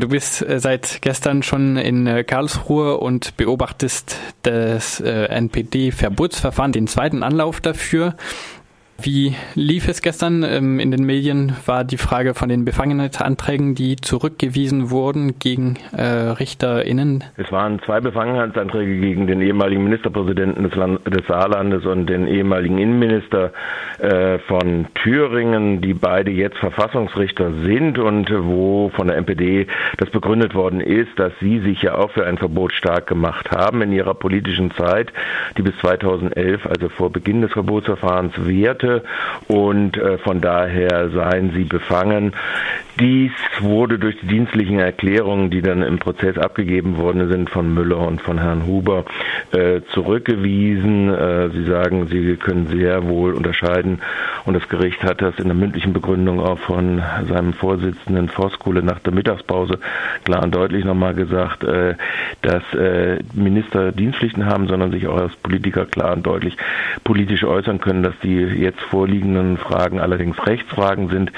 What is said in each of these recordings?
Du bist äh, seit gestern schon in äh, Karlsruhe und beobachtest das äh, NPD-Verbotsverfahren, den zweiten Anlauf dafür. Wie lief es gestern? Ähm, in den Medien war die Frage von den Befangenheitsanträgen, die zurückgewiesen wurden gegen äh, RichterInnen. Es waren zwei Befangenheitsanträge gegen den ehemaligen Ministerpräsidenten des, Land des Saarlandes und den ehemaligen Innenminister äh, von Thüringen, die beide jetzt Verfassungsrichter sind und wo von der NPD das begründet worden ist, dass sie sich ja auch für ein Verbot stark gemacht haben in ihrer politischen Zeit, die bis 2011, also vor Beginn des Verbotsverfahrens, währte Seite und äh, von daher seien sie befangen. Dies wurde durch die dienstlichen Erklärungen, die dann im Prozess abgegeben worden sind von Müller und von Herrn Huber, äh, zurückgewiesen. Äh, sie sagen, sie können sehr wohl unterscheiden und das Gericht hat das in der mündlichen Begründung auch von seinem Vorsitzenden Voskuhle nach der Mittagspause klar und deutlich nochmal gesagt, äh, dass äh, Minister Dienstpflichten haben, sondern sich auch als Politiker klar und deutlich politisch äußern können, dass die jetzt vorliegenden Fragen allerdings Rechtsfragen sind,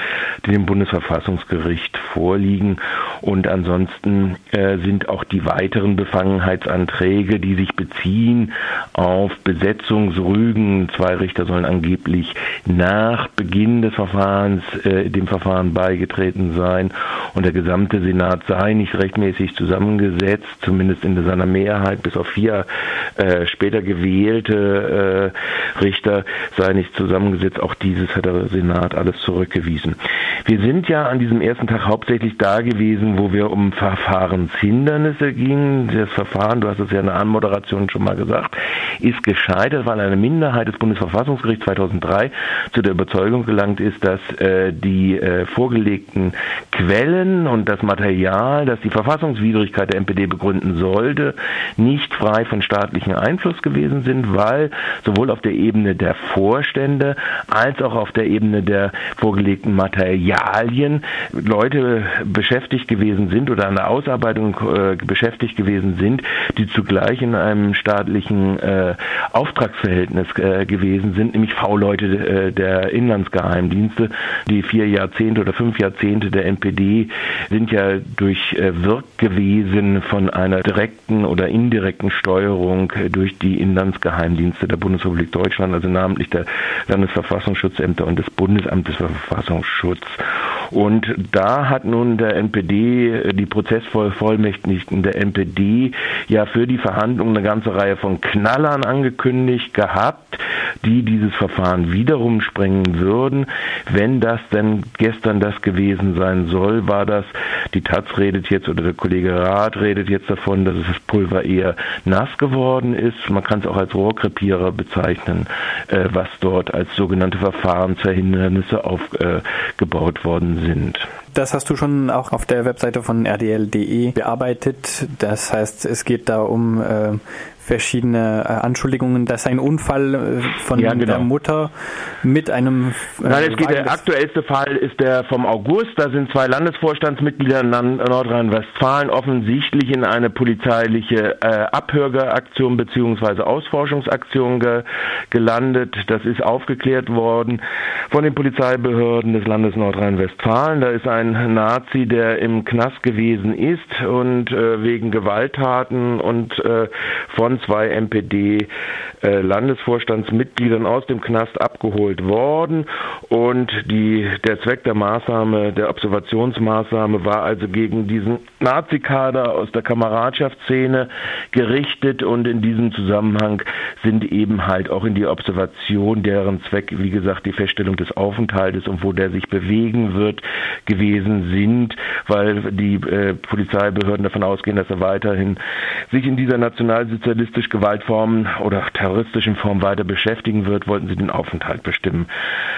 die dem Bundesverfassungsgericht vorliegen. Und ansonsten äh, sind auch die weiteren Befangenheitsanträge, die sich beziehen auf Besetzungsrügen. Zwei Richter sollen angeblich nach Beginn des Verfahrens äh, dem Verfahren beigetreten sein und der gesamte Senat sei nicht rechtmäßig zusammengesetzt, zumindest in seiner Mehrheit, bis auf vier äh, später gewählte äh, Richter sei nicht zusammengesetzt Gesetz, auch dieses hat der Senat alles zurückgewiesen. Wir sind ja an diesem ersten Tag hauptsächlich da gewesen, wo wir um Verfahrenshindernisse gingen. Das Verfahren, du hast es ja in der Anmoderation schon mal gesagt, ist gescheitert, weil eine Minderheit des Bundesverfassungsgerichts 2003 zu der Überzeugung gelangt ist, dass äh, die äh, vorgelegten Quellen und das Material, das die Verfassungswidrigkeit der NPD begründen sollte, nicht frei von staatlichem Einfluss gewesen sind, weil sowohl auf der Ebene der Vorstände als auch auf der Ebene der vorgelegten Materialien Leute beschäftigt gewesen sind oder an der Ausarbeitung äh, beschäftigt gewesen sind, die zugleich in einem staatlichen äh, Auftragsverhältnis äh, gewesen sind, nämlich V-Leute äh, der Inlandsgeheimdienste. Die vier Jahrzehnte oder fünf Jahrzehnte der NPD sind ja durch äh, Wirk gewesen von einer direkten oder indirekten Steuerung äh, durch die Inlandsgeheimdienste der Bundesrepublik Deutschland, also namentlich der Landes Verfassungsschutzämter und des Bundesamtes für Verfassungsschutz. Und da hat nun der NPD, die Prozessvollmächtigten der NPD, ja für die Verhandlungen eine ganze Reihe von Knallern angekündigt gehabt, die dieses Verfahren wiederum sprengen würden. Wenn das denn gestern das gewesen sein soll, war das, die Taz redet jetzt oder der Kollege Rath redet jetzt davon, dass das Pulver eher nass geworden ist. Man kann es auch als Rohrkrepierer bezeichnen, äh, was dort als sogenannte Verfahrensverhindernisse aufgebaut worden sind. Das hast du schon auch auf der Webseite von rdl.de bearbeitet. Das heißt, es geht da um äh, verschiedene äh, Anschuldigungen, dass ein Unfall äh, von ja, genau. der Mutter mit einem. Äh, Nein, es geht, der aktuellste Fall ist der vom August. Da sind zwei Landesvorstandsmitglieder in Nordrhein-Westfalen offensichtlich in eine polizeiliche äh, Abhöraktion bzw. Ausforschungsaktion ge gelandet. Das ist aufgeklärt worden von den Polizeibehörden des Landes Nordrhein-Westfalen. Da ist ein Nazi, der im Knast gewesen ist und äh, wegen Gewalttaten und äh, von von zwei NPD-Landesvorstandsmitgliedern äh, aus dem Knast abgeholt worden. Und die, der Zweck der Maßnahme, der Observationsmaßnahme war also gegen diesen Nazi-Kader aus der Kameradschaftsszene gerichtet. Und in diesem Zusammenhang sind eben halt auch in die Observation, deren Zweck, wie gesagt, die Feststellung des Aufenthaltes und wo der sich bewegen wird, gewesen sind, weil die äh, Polizeibehörden davon ausgehen, dass er weiterhin sich in dieser nationalsozialistischen terroristisch Gewaltformen oder terroristischen Formen weiter beschäftigen wird, wollten sie den Aufenthalt bestimmen.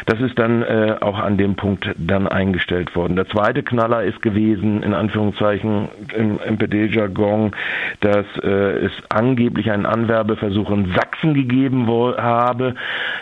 Das ist dann äh, auch an dem Punkt dann eingestellt worden. Der zweite Knaller ist gewesen, in Anführungszeichen im MPD-Jargon, dass äh, es angeblich einen Anwerbeversuch in Sachsen gegeben habe.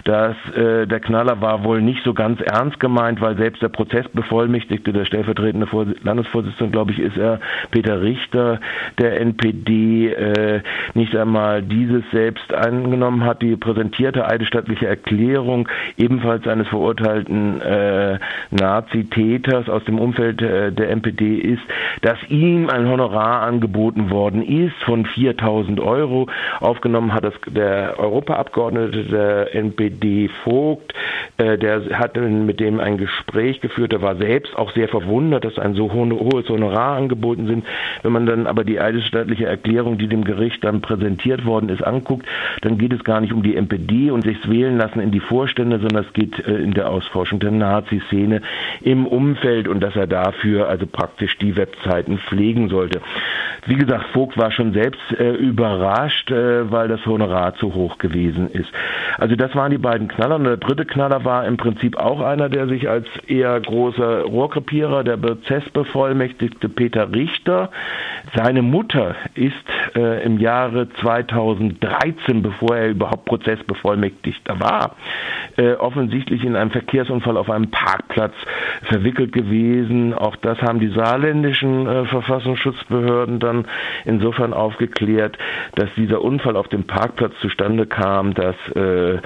Dass äh, der Knaller war wohl nicht so ganz ernst gemeint, weil selbst der Prozessbevollmächtigte, der stellvertretende Landesvorsitzende, glaube ich, ist er, Peter Richter, der NPD, äh, nicht einmal mal dieses selbst angenommen hat, die präsentierte eidesstattliche Erklärung ebenfalls eines verurteilten äh, Nazi-Täters aus dem Umfeld äh, der NPD ist, dass ihm ein Honorar angeboten worden ist von 4000 Euro. Aufgenommen hat das der Europaabgeordnete der NPD Vogt, äh, der hat mit dem ein Gespräch geführt, der war selbst auch sehr verwundert, dass ein so hohes Honorar angeboten sind. Wenn man dann aber die eidesstattliche Erklärung, die dem Gericht dann präsentiert worden ist, anguckt, dann geht es gar nicht um die NPD und sich wählen lassen in die Vorstände, sondern es geht äh, in der Ausforschung der Nazi-Szene im Umfeld und dass er dafür also praktisch die Webseiten pflegen sollte. Wie gesagt, Vogt war schon selbst äh, überrascht, äh, weil das Honorar zu hoch gewesen ist. Also das waren die beiden Knaller. Und der dritte Knaller war im Prinzip auch einer, der sich als eher großer Rohrkrepierer, der Prozessbevollmächtigte Peter Richter, seine Mutter ist äh, im Jahre 2013, bevor er überhaupt Prozessbevollmächtigter war, äh, offensichtlich in einem Verkehrsunfall auf einem Parkplatz verwickelt gewesen. Auch das haben die saarländischen äh, Verfassungsschutzbehörden dann insofern aufgeklärt, dass dieser Unfall auf dem Parkplatz zustande kam, dass äh,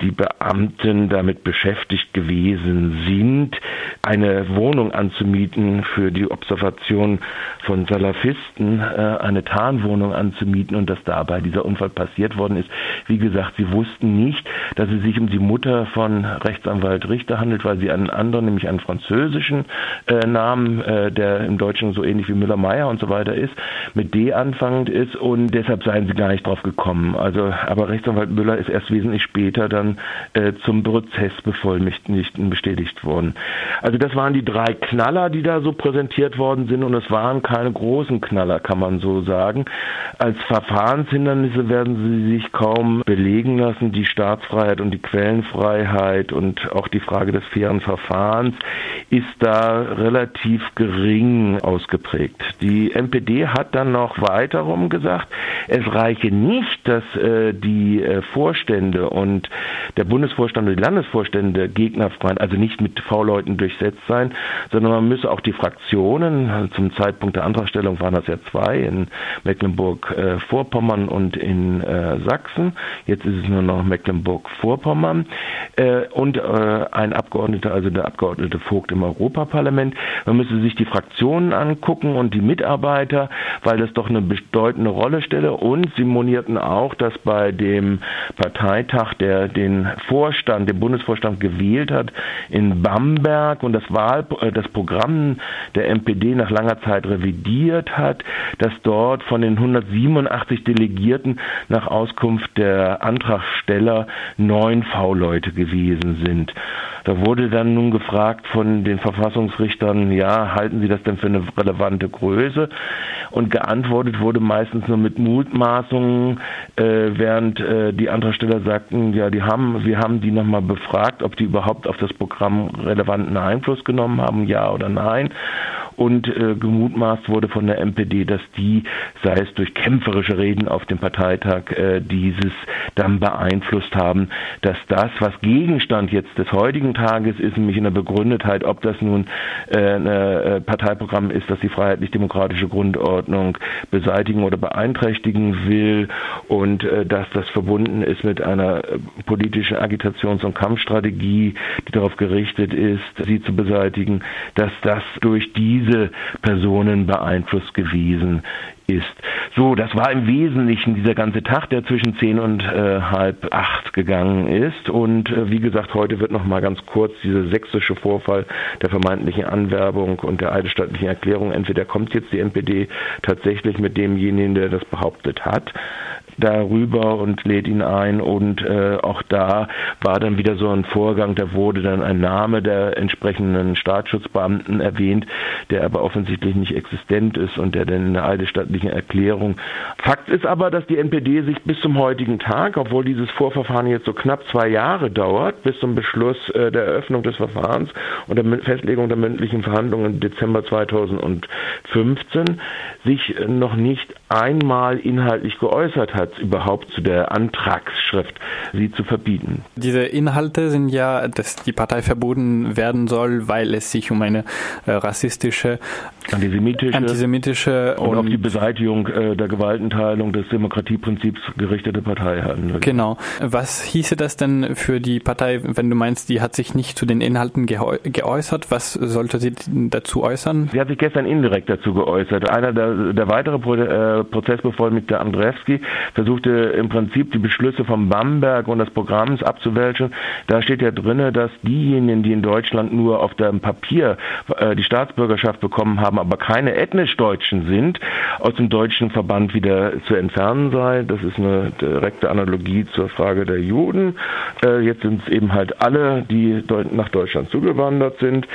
die Beamten damit beschäftigt gewesen sind, eine Wohnung anzumieten für die Observation von Salafisten, äh, eine Tarnwohnung anzumieten und dass dabei dieser Unfall passiert worden ist. Wie gesagt, sie wussten nicht, dass es sich um die Mutter von Rechtsanwalt Richter handelt, weil sie einen anderen, nämlich einen französischen äh, Namen, äh, der im Deutschen so ähnlich wie Müller-Meyer und so weiter ist, mit D anfangend ist und deshalb seien sie gar nicht drauf gekommen. Also, aber Rechtsanwalt Müller ist erst wesentlich später dann äh, zum Prozessbevollmächtigten bestätigt worden. Also das waren die drei Knaller, die da so präsentiert worden sind und es waren keine großen Knaller, kann man so sagen. Als Verfahrenshindernisse werden sie sich kaum belegen lassen. Die Staatsfreiheit und die Quellenfreiheit und auch die Frage des fairen Verfahrens ist da relativ gering ausgeprägt. Die NPD hat dann noch weiterum gesagt, es reiche nicht, dass äh, die äh, Vorstände und der Bundesvorstand und die Landesvorstände gegnerfrei, also nicht mit V-Leuten durchsetzt sein, sondern man müsse auch die Fraktionen, zum Zeitpunkt der Antragstellung waren das ja zwei, in Mecklenburg-Vorpommern äh, und in äh, Sachsen, jetzt ist es nur noch Mecklenburg-Vorpommern. Äh, und ein Abgeordneter, also der Abgeordnete Vogt im Europaparlament. Man müsse sich die Fraktionen angucken und die Mitarbeiter, weil das doch eine bedeutende Rolle stelle. Und sie monierten auch, dass bei dem Parteitag, der den Vorstand, den Bundesvorstand gewählt hat in Bamberg und das Wahl, das Programm der MPD nach langer Zeit revidiert hat, dass dort von den 187 Delegierten nach Auskunft der Antragsteller neun V-Leute gewesen sind. Da wurde dann nun gefragt von den Verfassungsrichtern, ja, halten Sie das denn für eine relevante Größe? Und geantwortet wurde meistens nur mit Mutmaßungen, äh, während äh, die Antragsteller sagten, ja, die haben, wir haben die nochmal befragt, ob die überhaupt auf das Programm relevanten Einfluss genommen haben, ja oder nein und äh, gemutmaßt wurde von der MPD, dass die, sei es durch kämpferische Reden auf dem Parteitag, äh, dieses dann beeinflusst haben, dass das, was Gegenstand jetzt des heutigen Tages ist, nämlich in der Begründetheit, ob das nun äh, ein äh, Parteiprogramm ist, das die freiheitlich-demokratische Grundordnung beseitigen oder beeinträchtigen will und äh, dass das verbunden ist mit einer äh, politischen Agitations- und Kampfstrategie, die darauf gerichtet ist, sie zu beseitigen, dass das durch diese diese Personen beeinflusst gewesen ist. So, das war im Wesentlichen dieser ganze Tag, der zwischen zehn und äh, halb acht gegangen ist. Und äh, wie gesagt, heute wird noch mal ganz kurz dieser sächsische Vorfall der vermeintlichen Anwerbung und der eidesstattlichen Erklärung. Entweder kommt jetzt die NPD tatsächlich mit demjenigen, der das behauptet hat, darüber und lädt ihn ein und äh, auch da war dann wieder so ein Vorgang, da wurde dann ein Name der entsprechenden Staatsschutzbeamten erwähnt, der aber offensichtlich nicht existent ist und der dann in der eidesstattlichen Erklärung. Fakt ist aber, dass die NPD sich bis zum heutigen Tag, obwohl dieses Vorverfahren jetzt so knapp zwei Jahre dauert, bis zum Beschluss äh, der Eröffnung des Verfahrens und der Festlegung der mündlichen Verhandlungen im Dezember 2015, sich noch nicht einmal inhaltlich geäußert hat, überhaupt zu der Antragsschrift, sie zu verbieten. Diese Inhalte sind ja, dass die Partei verboten werden soll, weil es sich um eine äh, rassistische antisemitische, antisemitische und, und auf die Beseitigung äh, der Gewaltenteilung des Demokratieprinzips gerichtete Partei hatten. Genau. Was hieße das denn für die Partei, wenn du meinst, die hat sich nicht zu den Inhalten geäußert? Was sollte sie dazu äußern? Sie hat sich gestern indirekt dazu geäußert. Einer der, der weitere Pro, äh, Prozessbevollmächtigte Andrzejewski versuchte im Prinzip die Beschlüsse von Bamberg und des Programms abzuwälzen. Da steht ja drinne, dass diejenigen, die in Deutschland nur auf dem Papier äh, die Staatsbürgerschaft bekommen haben, aber keine ethnisch Deutschen sind, aus dem deutschen Verband wieder zu entfernen sei. Das ist eine direkte Analogie zur Frage der Juden. Äh, jetzt sind es eben halt alle, die nach Deutschland zugewandert sind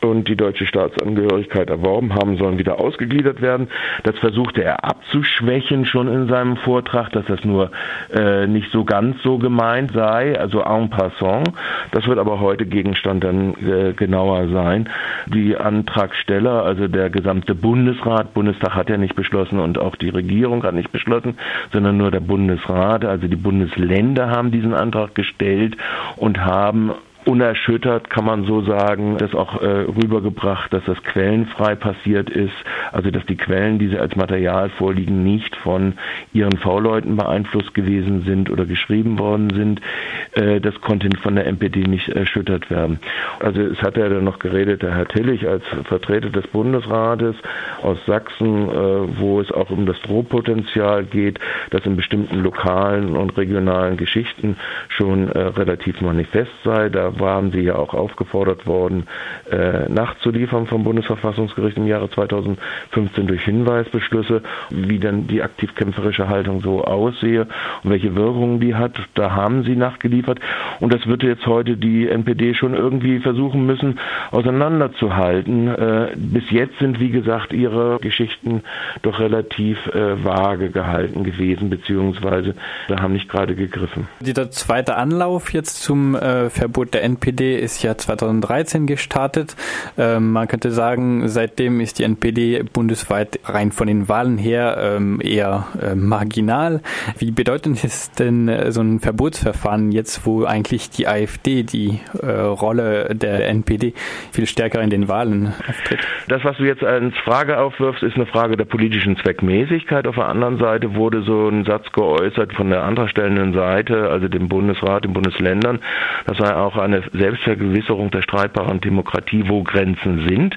und die deutsche Staatsangehörigkeit erworben haben, sollen wieder ausgegliedert werden. Das versuchte er abzuschwächen schon in seinem Vortrag, dass das nur äh, nicht so ganz so gemeint sei, also en passant. Das wird aber heute Gegenstand dann äh, genauer sein. Die Antragsteller, also der gesamte Bundesrat, Bundestag hat ja nicht beschlossen und auch die Regierung hat nicht beschlossen, sondern nur der Bundesrat, also die Bundesländer haben diesen Antrag gestellt und haben unerschüttert, kann man so sagen, das auch äh, rübergebracht, dass das quellenfrei passiert ist, also dass die Quellen, die sie als Material vorliegen, nicht von ihren V-Leuten beeinflusst gewesen sind oder geschrieben worden sind. Äh, das konnte von der MPD nicht erschüttert werden. Also es hat ja dann noch geredet, der Herr Tillich als Vertreter des Bundesrates aus Sachsen, äh, wo es auch um das Drohpotenzial geht, das in bestimmten lokalen und regionalen Geschichten schon äh, relativ manifest sei. Da waren sie ja auch aufgefordert worden, äh, nachzuliefern vom Bundesverfassungsgericht im Jahre 2015 durch Hinweisbeschlüsse, wie dann die aktivkämpferische Haltung so aussehe und welche Wirkungen die hat. Da haben sie nachgeliefert und das wird jetzt heute die NPD schon irgendwie versuchen müssen, auseinanderzuhalten. Äh, bis jetzt sind, wie gesagt, ihre Geschichten doch relativ äh, vage gehalten gewesen, beziehungsweise da haben nicht gerade gegriffen. Dieser zweite Anlauf jetzt zum äh, Verbot der der NPD ist ja 2013 gestartet. Ähm, man könnte sagen, seitdem ist die NPD bundesweit rein von den Wahlen her ähm, eher äh, marginal. Wie bedeutend ist denn äh, so ein Verbotsverfahren jetzt, wo eigentlich die AfD die äh, Rolle der NPD viel stärker in den Wahlen auftritt? Das, was du jetzt als Frage aufwirfst, ist eine Frage der politischen Zweckmäßigkeit. Auf der anderen Seite wurde so ein Satz geäußert von der antragstellenden Seite, also dem Bundesrat, den Bundesländern. Das sei auch ein eine Selbstvergewisserung der streitbaren Demokratie, wo Grenzen sind.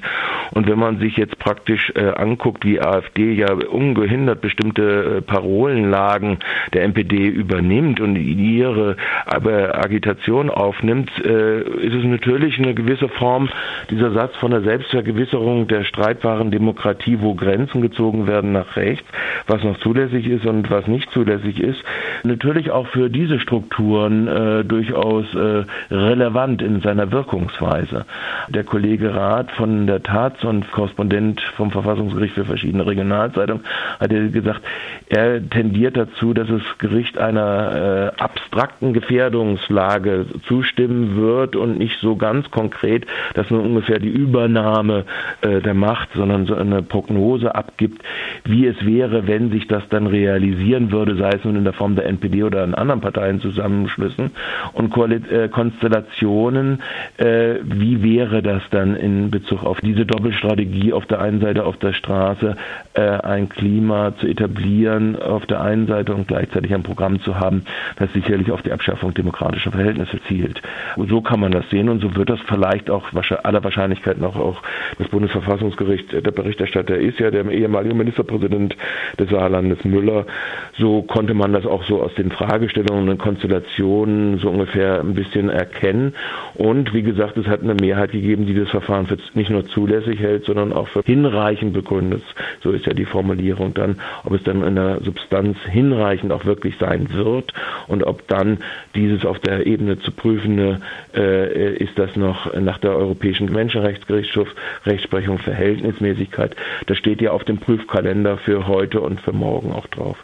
Und wenn man sich jetzt praktisch äh, anguckt, wie AfD ja ungehindert bestimmte äh, Parolenlagen der NPD übernimmt und ihre aber Agitation aufnimmt, äh, ist es natürlich eine gewisse Form dieser Satz von der Selbstvergewisserung der streitbaren Demokratie, wo Grenzen gezogen werden nach rechts, was noch zulässig ist und was nicht zulässig ist, natürlich auch für diese Strukturen äh, durchaus äh, relevant relevant in seiner Wirkungsweise. Der Kollege Rath von der Taz und Korrespondent vom Verfassungsgericht für verschiedene Regionalzeitungen hat ja gesagt, er tendiert dazu, dass das Gericht einer äh, abstrakten Gefährdungslage zustimmen wird und nicht so ganz konkret, dass nur ungefähr die Übernahme äh, der Macht, sondern so eine Prognose abgibt, wie es wäre, wenn sich das dann realisieren würde, sei es nun in der Form der NPD oder in anderen Parteienzusammenschlüssen und Koalitionen. Äh, Situationen, äh, wie wäre das dann in Bezug auf diese Doppelstrategie auf der einen Seite auf der Straße äh, ein Klima zu etablieren auf der einen Seite und gleichzeitig ein Programm zu haben, das sicherlich auf die Abschaffung demokratischer Verhältnisse zielt. Und so kann man das sehen und so wird das vielleicht auch aller Wahrscheinlichkeit noch auch das Bundesverfassungsgericht, der Berichterstatter ist ja der ehemalige Ministerpräsident des Saarlandes Müller, so konnte man das auch so aus den Fragestellungen und Konstellationen so ungefähr ein bisschen erkennen und wie gesagt, es hat eine Mehrheit gegeben, die das Verfahren für nicht nur zulässig hält, sondern auch für hinreichend begründet. So ist ja die Formulierung dann, ob es dann in der Substanz hinreichend auch wirklich sein wird und ob dann dieses auf der Ebene zu prüfende, äh, ist das noch nach der Europäischen Menschenrechtsgerichtshof Rechtsprechung Verhältnismäßigkeit. Das steht ja auf dem Prüfkalender für heute und für morgen auch drauf.